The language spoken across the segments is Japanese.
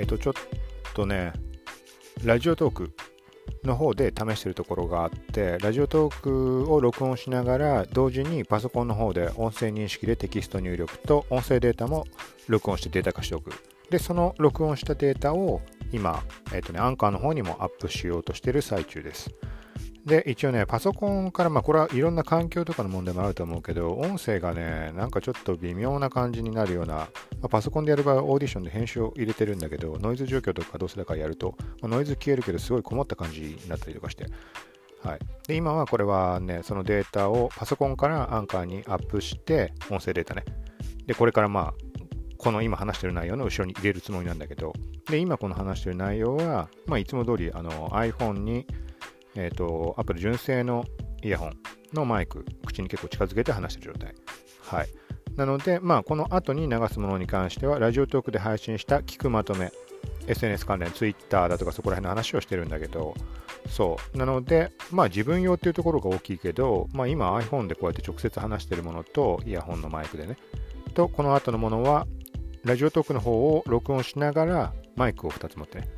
えっ、と、ちょっとね、ラジオトークの方で試してるところがあって、ラジオトークを録音しながら、同時にパソコンの方で音声認識でテキスト入力と音声データも録音してデータ化しておく。で、その録音したデータを今、えっ、とね、アンカーの方にもアップしようとしてる最中です。で、一応ね、パソコンから、まあ、これはいろんな環境とかの問題もあると思うけど、音声がね、なんかちょっと微妙な感じになるような、まあ、パソコンでやる場合はオーディションで編集を入れてるんだけど、ノイズ状況とかどうせだからやると、まあ、ノイズ消えるけど、すごいこもった感じになったりとかして、はい。で、今はこれはね、そのデータをパソコンからアンカーにアップして、音声データね。で、これからまあ、この今話してる内容の後ろに入れるつもりなんだけど、で、今この話してる内容は、まあ、いつも通り、あの、iPhone に、えっ、ー、と、Apple 純正のイヤホンのマイク、口に結構近づけて話してる状態。はい。なので、まあ、この後に流すものに関しては、ラジオトークで配信した聞くまとめ、SNS 関連、Twitter だとかそこら辺の話をしてるんだけど、そう。なので、まあ自分用っていうところが大きいけど、まあ今 iPhone でこうやって直接話してるものと、イヤホンのマイクでね、と、この後のものは、ラジオトークの方を録音しながら、マイクを2つ持ってね。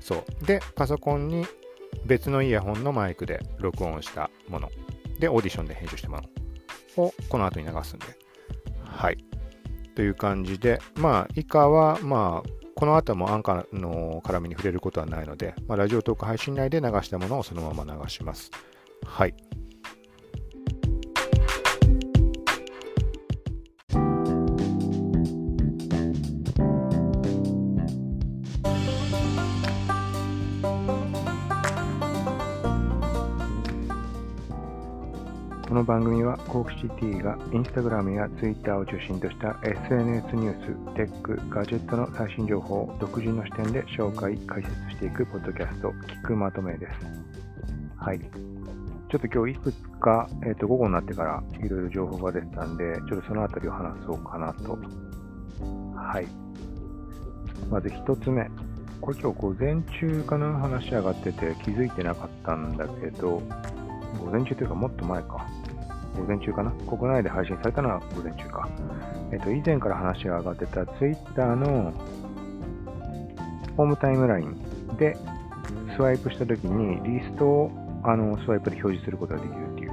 そう。で、パソコンに別のイヤホンのマイクで録音したもの。でオーディションで編集したもの。をこの後に流すんで。はい。という感じでまあ以下はまあこの後もアンカーの絡みに触れることはないので、まあ、ラジオトーク配信内で流したものをそのまま流します。はい。この番組はコークシティがインスタグラムやツイッターを中心とした SNS ニュース、テック、ガジェットの最新情報を独自の視点で紹介、解説していくポッドキャスト、聞くまとめです。はい。ちょっと今日いくつか、えっ、ー、と、午後になってからいろいろ情報が出てたんで、ちょっとそのあたりを話そうかなと。はい。まず一つ目。これ今日午前中かな？話上がってて気づいてなかったんだけど、午前中というかもっと前か。午前中かな？国内で配信されたのは午前中か。えっと、以前から話が上がってた Twitter のホームタイムラインでスワイプしたときにリストをあのスワイプで表示することができるっていう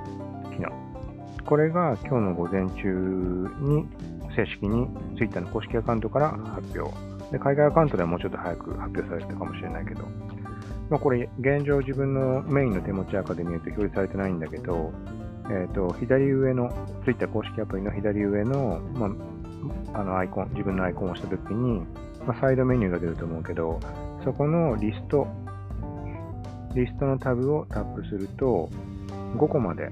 機能。これが今日の午前中に正式に Twitter の公式アカウントから発表。で海外アカウントではもうちょっと早く発表されてたかもしれないけど、まあ、これ現状自分のメインの手持ちアカで見ると表示されてないんだけど、えっ、ー、と、左上の、Twitter 公式アプリの左上の、まあ、あのアイコン、自分のアイコンを押したときに、まあ、サイドメニューが出ると思うけど、そこのリスト、リストのタブをタップすると、5個まで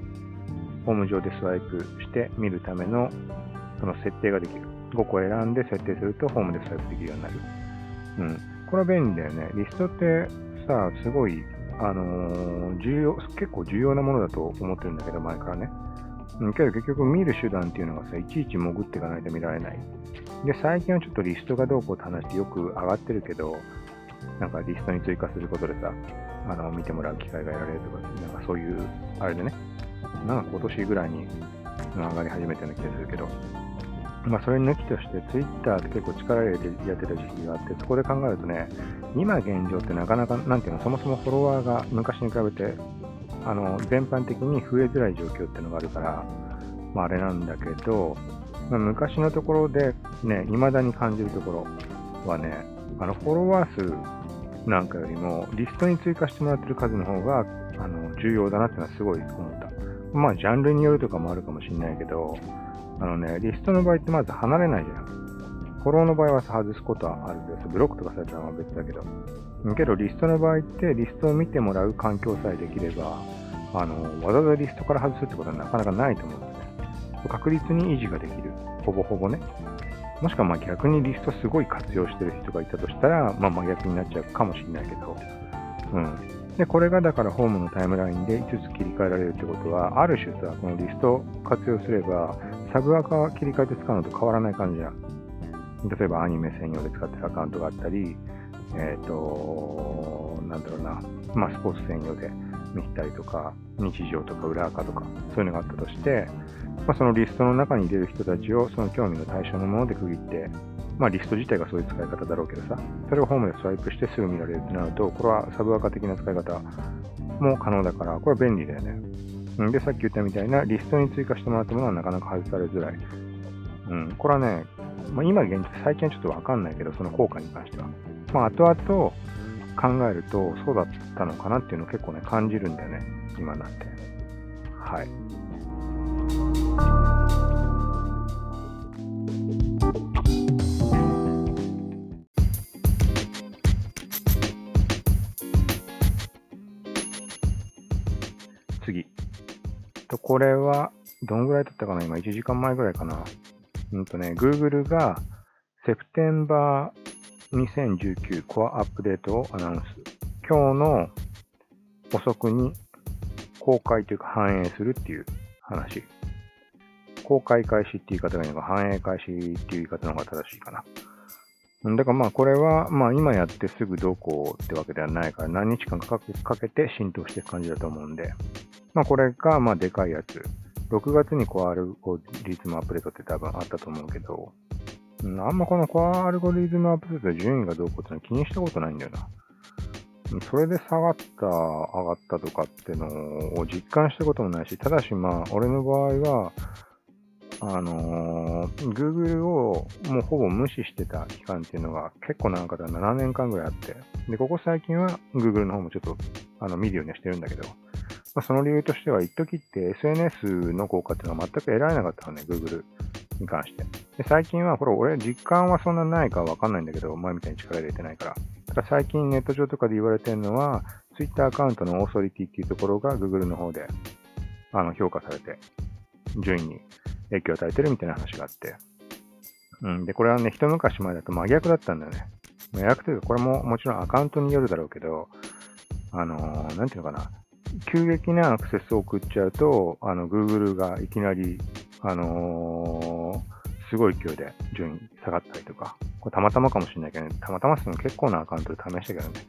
ホーム上でスワイプして見るためのその設定ができる。5個選んで設定するとホームでスワイプできるようになる。うん。これは便利だよね。リストってさ、すごいあのー、重要、結構重要なものだと思ってるんだけど、前からね。けど結局見る手段っていうのがさ、いちいち潜っていかないと見られない。で、最近はちょっとリストがどうこうって話ってよく上がってるけど、なんかリストに追加することでさ、あの、見てもらう機会が得られるとか、なんかそういう、あれでね、なんか今年ぐらいに上がり始めたような気がするけど、まあ、それ抜きとして、ツイッターって結構力入れてやってた時期があって、そこで考えるとね、今現状ってなかなか、なんていうの、そもそもフォロワーが昔に比べて、あの、全般的に増えづらい状況っていうのがあるから、まあ、あれなんだけど、まあ、昔のところでね、未だに感じるところはね、あの、フォロワー数なんかよりも、リストに追加してもらってる数の方が、あの、重要だなっていうのはすごい思った。まあ、ジャンルによるとかもあるかもしれないけど、あのね、リストの場合ってまず離れないじゃん。フォローの場合は外すことはあるんです。ブロックとかされたら別だけど。けど、リストの場合って、リストを見てもらう環境さえできれば、あの、わざわざリストから外すってことはなかなかないと思うんですね。確率に維持ができる。ほぼほぼね。もしくはま逆にリストすごい活用してる人がいたとしたら、まあ真逆になっちゃうかもしれないけど。うん。で、これがだからホームのタイムラインで5つ切り替えられるってことは、ある種さ、このリストを活用すれば、サブアカ切り替えて使うのと変わらない感じじゃん。例えばアニメ専用で使ってるアカウントがあったり、えっ、ー、と、なんだろうな、まあ、スポーツ専用で見たりとか、日常とか裏垢とか、そういうのがあったとして、まあ、そのリストの中に出る人たちをその興味の対象のもので区切ってまあリスト自体がそういう使い方だろうけどさ、それをホームでスワイプしてすぐ見られるってなると、これはサブアカ的な使い方も可能だから、これは便利だよね。で、さっき言ったみたいなリストに追加してもらったものはなかなか外されづらい。うん、これはね、まあ、今現実、最近はちょっとわかんないけど、その効果に関しては。まあ、後々考えると、そうだったのかなっていうのを結構ね、感じるんだよね、今なって。はい。これは、どんぐらい経ったかな？今1時間前ぐらいかな。うんとね、Google が September 2019コアアップデートをアナウンス。今日の遅くに公開というか反映するっていう話。公開開始っていう言い方がいいのか、反映開始っていう言い方の方が正しいかな。だからまあこれは、まあ今やってすぐどうこうってわけではないから何日間かかけて浸透していく感じだと思うんで、まあこれがまあでかいやつ。6月にコアアルゴリズムアップデートって多分あったと思うけど、あんまこのコアアルゴリズムアップデートで順位がどうこうってのは気にしたことないんだよな。それで下がった、上がったとかってのを実感したこともないし、ただしまあ、俺の場合は、あのー、Google をもうほぼ無視してた期間っていうのが結構長かった7年間ぐらいあって、で、ここ最近は Google の方もちょっとあの見るようにはしてるんだけど、まあ、その理由としては、一時って SNS の効果っていうのは全く得られなかったのね、Google に関して。で最近は、これ俺実感はそんなないかわかんないんだけど、前みたいに力入れてないから。ただ最近ネット上とかで言われてるのは、Twitter アカウントのオーソリティっていうところが Google の方であの評価されて、順位に影響を与えてるみたいな話があって。うん。で、これはね、一昔前だと真逆だったんだよね。真逆というか、これももちろんアカウントによるだろうけど、あのー、なんていうのかな。急激なアクセスを送っちゃうと、あの、Google がいきなり、あのー、すごい勢いで順位下がったりとか、これたまたまかもしれないけどね、たまたまその結構なアカウントで試したけどね。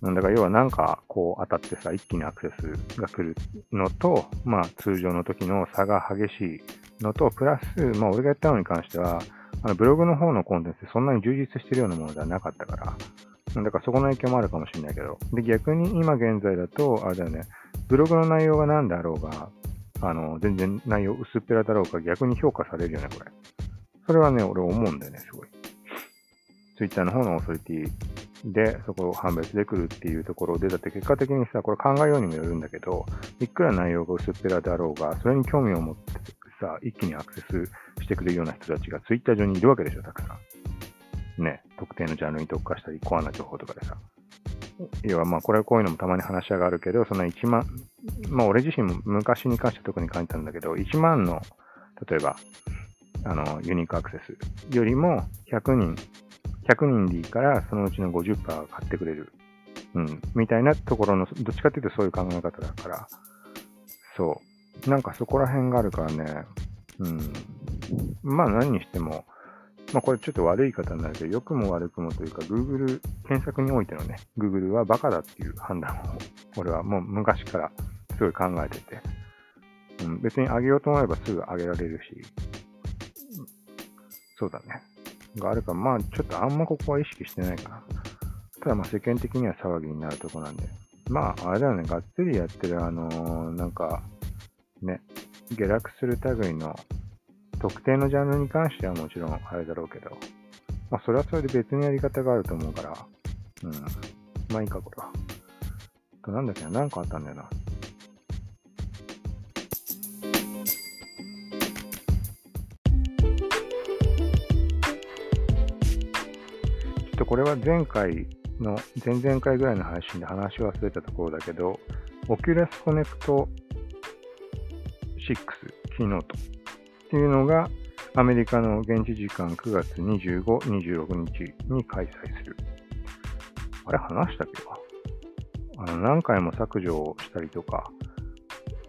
なんだから要はなんかこう当たってさ、一気にアクセスが来るのと、まあ通常の時の差が激しいのと、プラス、まあ俺がやったのに関しては、あのブログの方のコンテンツそんなに充実してるようなものではなかったから、だからそこの影響もあるかもしれないけど。で、逆に今現在だと、あれだよね、ブログの内容が何であろうが、あの、全然内容薄っぺらだろうか逆に評価されるよね、これ。それはね、俺思うんだよね、すごい。Twitter の方のオーソリティで、そこを判別でくるっていうところで、だって結果的にさ、これ考えようにもよるんだけど、いくら内容が薄っぺらだろうが、それに興味を持ってさ、一気にアクセスしてくれるような人たちが Twitter 上にいるわけでしょ、たくさん。ね、特定のジャンルに特化したり、コアな情報とかでさ。要はまあ、これはこういうのもたまに話し上がるけど、その1万、まあ俺自身も昔に関して特に感じたんだけど、1万の、例えば、あの、ユニークアクセスよりも100人、100人でいいからそのうちの50%買ってくれる。うん。みたいなところの、どっちかっていうとそういう考え方だから、そう。なんかそこら辺があるからね、うん。まあ何にしても、まあこれちょっと悪い方になるけど、良くも悪くもというか、Google、検索においてのね、Google はバカだっていう判断を、俺はもう昔からすごい考えてて、うん、別に上げようと思えばすぐ上げられるし、そうだね。があるか、まあちょっとあんまここは意識してないかな。ただまあ世間的には騒ぎになるとこなんで。まああれだよね、がっつりやってるあのー、なんか、ね、下落する類の特定のジャンルに関してはもちろんあれだろうけど、まあ、それはそれで別にやり方があると思うから、うん。まあいいか、これは。と、なんだっけな、なんかあったんだよな。ちょっとこれは前回の、前々回ぐらいの配信で話し忘れたところだけど、Oculus Connect 6キーノートっていうのが、アメリカの現地時間9月25、26日に開催する。あれ話したっけ？かあの何回も削除をしたりとか、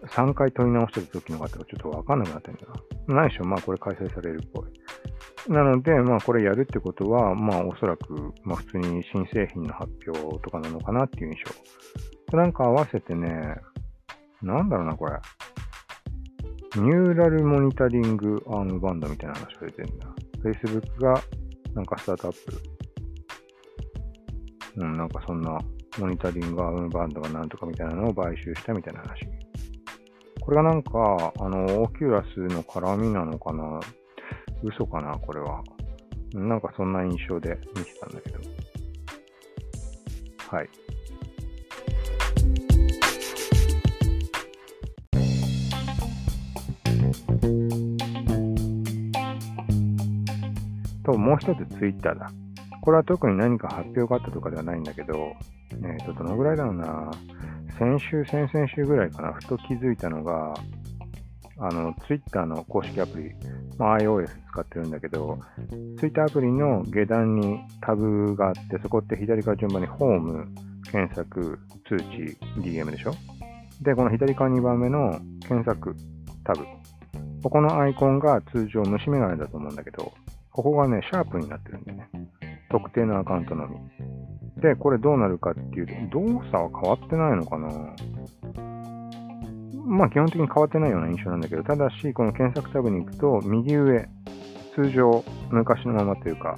3回取り直してた時の方がちょっとわかんなくなってるんだな。ないしょ、まあこれ開催されるっぽい。なので、まあこれやるってことは、まあおそらく、まあ普通に新製品の発表とかなのかなっていう印象。なんか合わせてね、なんだろうな、これ。ニューラルモニタリングアームバンドみたいな話が出てるんだ。Facebook がなんかスタートアップ。うん、なんかそんなモニタリングアームバンドがなんとかみたいなのを買収したみたいな話。これがなんか、あの、オキュラスの絡みなのかな？嘘かな？これは。なんかそんな印象で見てたんだけど。はい。と、もう一つツイッターだ。これは特に何か発表があったとかではないんだけど、えっ、と、どのぐらいだろうな。先週、先々週ぐらいかな、ふと気づいたのが、あの、ツイッターの公式アプリ、まあ、iOS 使ってるんだけど、ツイッターアプリの下段にタブがあって、そこって左から順番にホーム、検索、通知、DM でしょ？で、この左側2番目の検索タブ。ここのアイコンが通常虫眼鏡だと思うんだけど、ここがね、シャープになってるんでね。特定のアカウントのみ。で、これどうなるかっていうと、動作は変わってないのかなまあ基本的に変わってないような印象なんだけど、ただし、この検索タブに行くと、右上、通常、昔のままというか、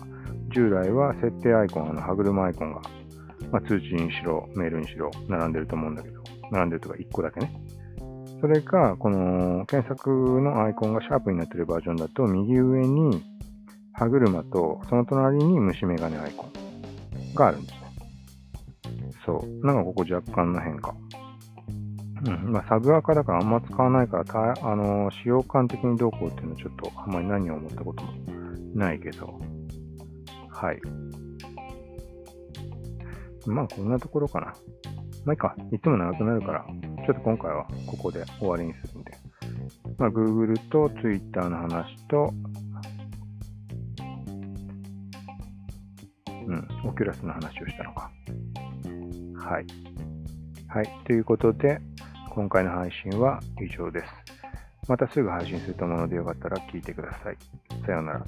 従来は設定アイコン、あの歯車アイコンが、まあ、通知にしろ、メールにしろ、並んでると思うんだけど、並んでるとか1個だけね。それか、この検索のアイコンがシャープになってるバージョンだと、右上に歯車と、その隣に虫眼鏡アイコンがあるんですね。そう。なんかここ若干の変化。うん。まあ、サブアカだからあんま使わないから、たあの、使用感的にどうこうっていうのはちょっとあんまり何を思ったこともないけど。はい。まあ、こんなところかな。まあいいか。いつも長くなるから、ちょっと今回はここで終わりにするんで。まあ、Google と Twitter の話と、オキュラスの話をしたのか。はい。はい。ということで、今回の配信は以上です。またすぐ配信すると思うのでよかったら聞いてください。さようなら。